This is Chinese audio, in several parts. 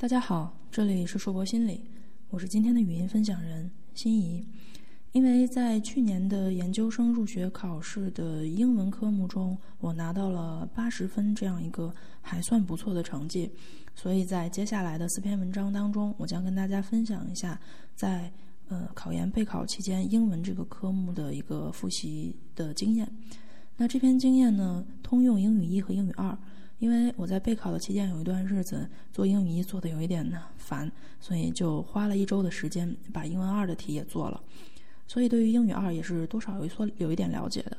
大家好，这里是硕博心理，我是今天的语音分享人心怡。因为在去年的研究生入学考试的英文科目中，我拿到了八十分这样一个还算不错的成绩，所以在接下来的四篇文章当中，我将跟大家分享一下在呃考研备考期间英文这个科目的一个复习的经验。那这篇经验呢，通用英语一和英语二。因为我在备考的期间有一段日子做英语一做的有一点呢烦，所以就花了一周的时间把英文二的题也做了。所以对于英语二也是多少有所有一点了解的。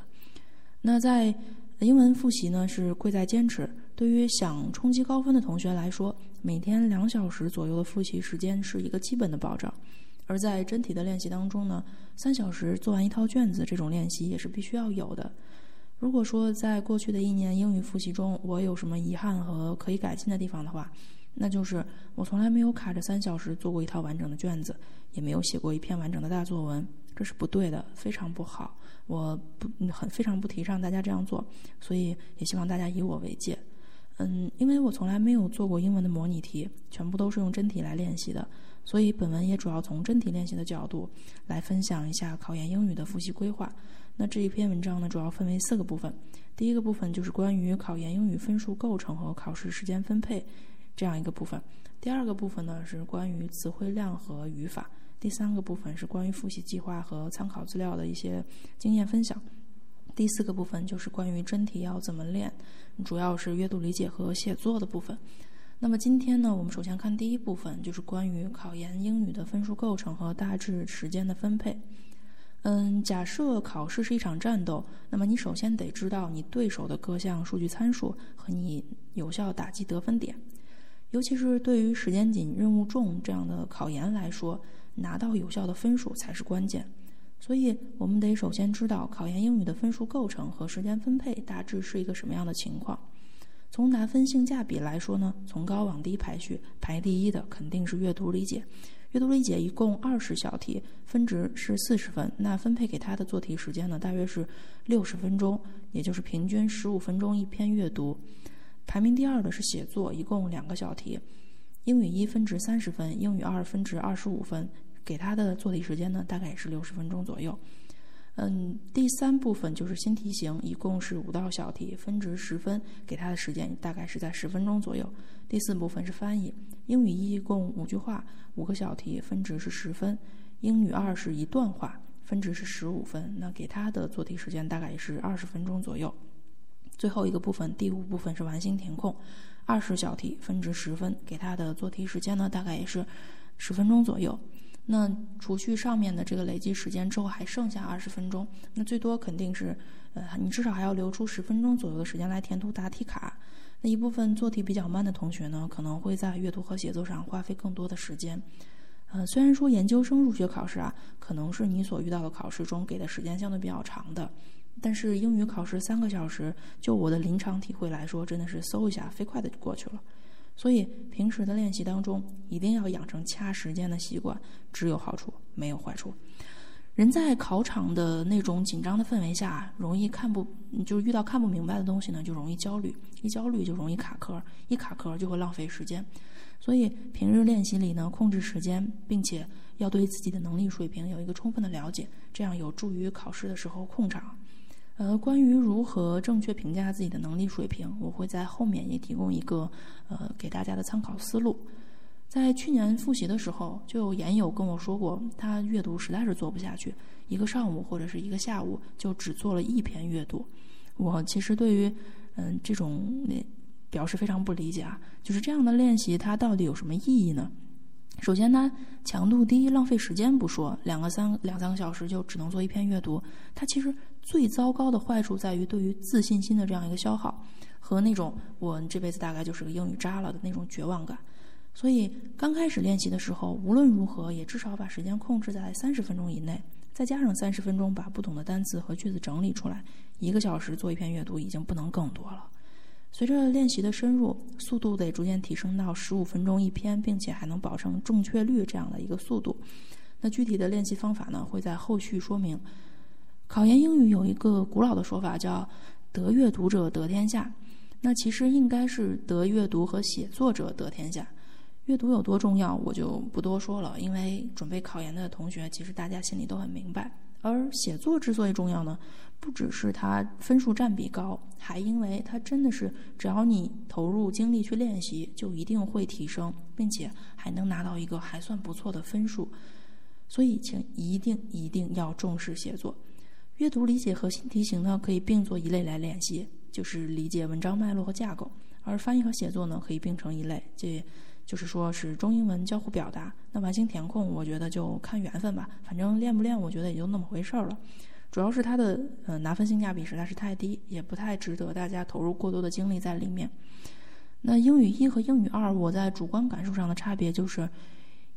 那在英文复习呢是贵在坚持。对于想冲击高分的同学来说，每天两小时左右的复习时间是一个基本的保障。而在真题的练习当中呢，三小时做完一套卷子这种练习也是必须要有的。如果说在过去的一年英语复习中，我有什么遗憾和可以改进的地方的话，那就是我从来没有卡着三小时做过一套完整的卷子，也没有写过一篇完整的大作文，这是不对的，非常不好。我不很非常不提倡大家这样做，所以也希望大家以我为戒。嗯，因为我从来没有做过英文的模拟题，全部都是用真题来练习的，所以本文也主要从真题练习的角度来分享一下考研英语的复习规划。那这一篇文章呢，主要分为四个部分。第一个部分就是关于考研英语分数构成和考试时间分配这样一个部分。第二个部分呢是关于词汇量和语法。第三个部分是关于复习计划和参考资料的一些经验分享。第四个部分就是关于真题要怎么练，主要是阅读理解和写作的部分。那么今天呢，我们首先看第一部分，就是关于考研英语的分数构成和大致时间的分配。嗯，假设考试是一场战斗，那么你首先得知道你对手的各项数据参数和你有效打击得分点。尤其是对于时间紧、任务重这样的考研来说，拿到有效的分数才是关键。所以，我们得首先知道考研英语的分数构成和时间分配大致是一个什么样的情况。从拿分性价比来说呢，从高往低排序，排第一的肯定是阅读理解。阅读理解一共二十小题，分值是四十分。那分配给他的做题时间呢，大约是六十分钟，也就是平均十五分钟一篇阅读。排名第二的是写作，一共两个小题。英语一分值三十分，英语二分值二十五分，给他的做题时间呢，大概也是六十分钟左右。嗯，第三部分就是新题型，一共是五道小题，分值十分，给他的时间大概是在十分钟左右。第四部分是翻译，英语一共五句话，五个小题，分值是十分；英语二是一段话，分值是十五分，那给他的做题时间大概也是二十分钟左右。最后一个部分，第五部分是完形填空，二十小题，分值十分，给他的做题时间呢，大概也是十分钟左右。那除去上面的这个累计时间之后，还剩下二十分钟。那最多肯定是，呃，你至少还要留出十分钟左右的时间来填涂答题卡。那一部分做题比较慢的同学呢，可能会在阅读和写作上花费更多的时间。呃，虽然说研究生入学考试啊，可能是你所遇到的考试中给的时间相对比较长的，但是英语考试三个小时，就我的临场体会来说，真的是嗖一下飞快的就过去了。所以平时的练习当中，一定要养成掐时间的习惯，只有好处没有坏处。人在考场的那种紧张的氛围下，容易看不，就是遇到看不明白的东西呢，就容易焦虑，一焦虑就容易卡壳，一卡壳就会浪费时间。所以平日练习里呢，控制时间，并且要对自己的能力水平有一个充分的了解，这样有助于考试的时候控场。呃，关于如何正确评价自己的能力水平，我会在后面也提供一个呃给大家的参考思路。在去年复习的时候，就有研友跟我说过，他阅读实在是做不下去，一个上午或者是一个下午就只做了一篇阅读。我其实对于嗯这种表示非常不理解啊，就是这样的练习它到底有什么意义呢？首先呢，强度低，浪费时间不说，两个三两三个小时就只能做一篇阅读，它其实。最糟糕的坏处在于对于自信心的这样一个消耗，和那种我这辈子大概就是个英语渣了的那种绝望感。所以刚开始练习的时候，无论如何也至少把时间控制在三十分钟以内，再加上三十分钟把不懂的单词和句子整理出来，一个小时做一篇阅读已经不能更多了。随着练习的深入，速度得逐渐提升到十五分钟一篇，并且还能保证正确率这样的一个速度。那具体的练习方法呢，会在后续说明。考研英语有一个古老的说法，叫“得阅读者得天下”。那其实应该是“得阅读和写作者得天下”。阅读有多重要，我就不多说了，因为准备考研的同学，其实大家心里都很明白。而写作之所以重要呢，不只是它分数占比高，还因为它真的是只要你投入精力去练习，就一定会提升，并且还能拿到一个还算不错的分数。所以，请一定一定要重视写作。阅读理解和新题型呢，可以并作一类来练习，就是理解文章脉络和架构；而翻译和写作呢，可以并成一类，这。就是说是中英文交互表达，那完形填空，我觉得就看缘分吧。反正练不练，我觉得也就那么回事儿了。主要是它的呃拿分性价比实在是太低，也不太值得大家投入过多的精力在里面。那英语一和英语二，我在主观感受上的差别就是，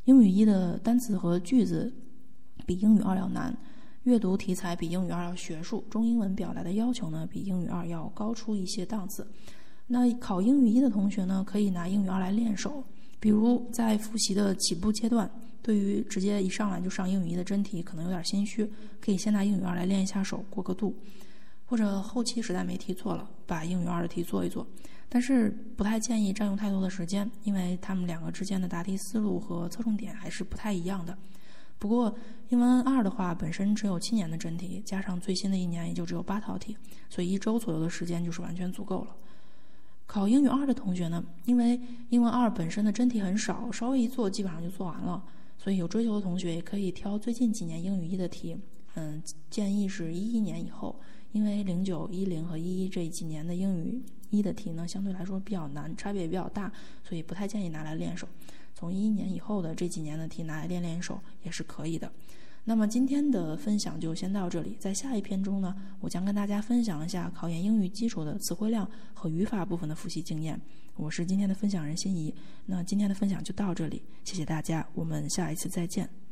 英语一的单词和句子比英语二要难，阅读题材比英语二要学术，中英文表达的要求呢比英语二要高出一些档次。那考英语一的同学呢，可以拿英语二来练手。比如在复习的起步阶段，对于直接一上来就上英语一的真题，可能有点心虚，可以先拿英语二来练一下手，过个度。或者后期实在没题做了，把英语二的题做一做。但是不太建议占用太多的时间，因为他们两个之间的答题思路和侧重点还是不太一样的。不过英文二的话，本身只有七年的真题，加上最新的一年也就只有八套题，所以一周左右的时间就是完全足够了。考英语二的同学呢，因为英文二本身的真题很少，稍微一做基本上就做完了，所以有追求的同学也可以挑最近几年英语一的题。嗯，建议是一一年以后，因为零九、一零和一一这几年的英语一的题呢，相对来说比较难，差别也比较大，所以不太建议拿来练手。从一一年以后的这几年的题拿来练练手也是可以的。那么今天的分享就先到这里，在下一篇中呢，我将跟大家分享一下考研英语基础的词汇量和语法部分的复习经验。我是今天的分享人心怡，那今天的分享就到这里，谢谢大家，我们下一次再见。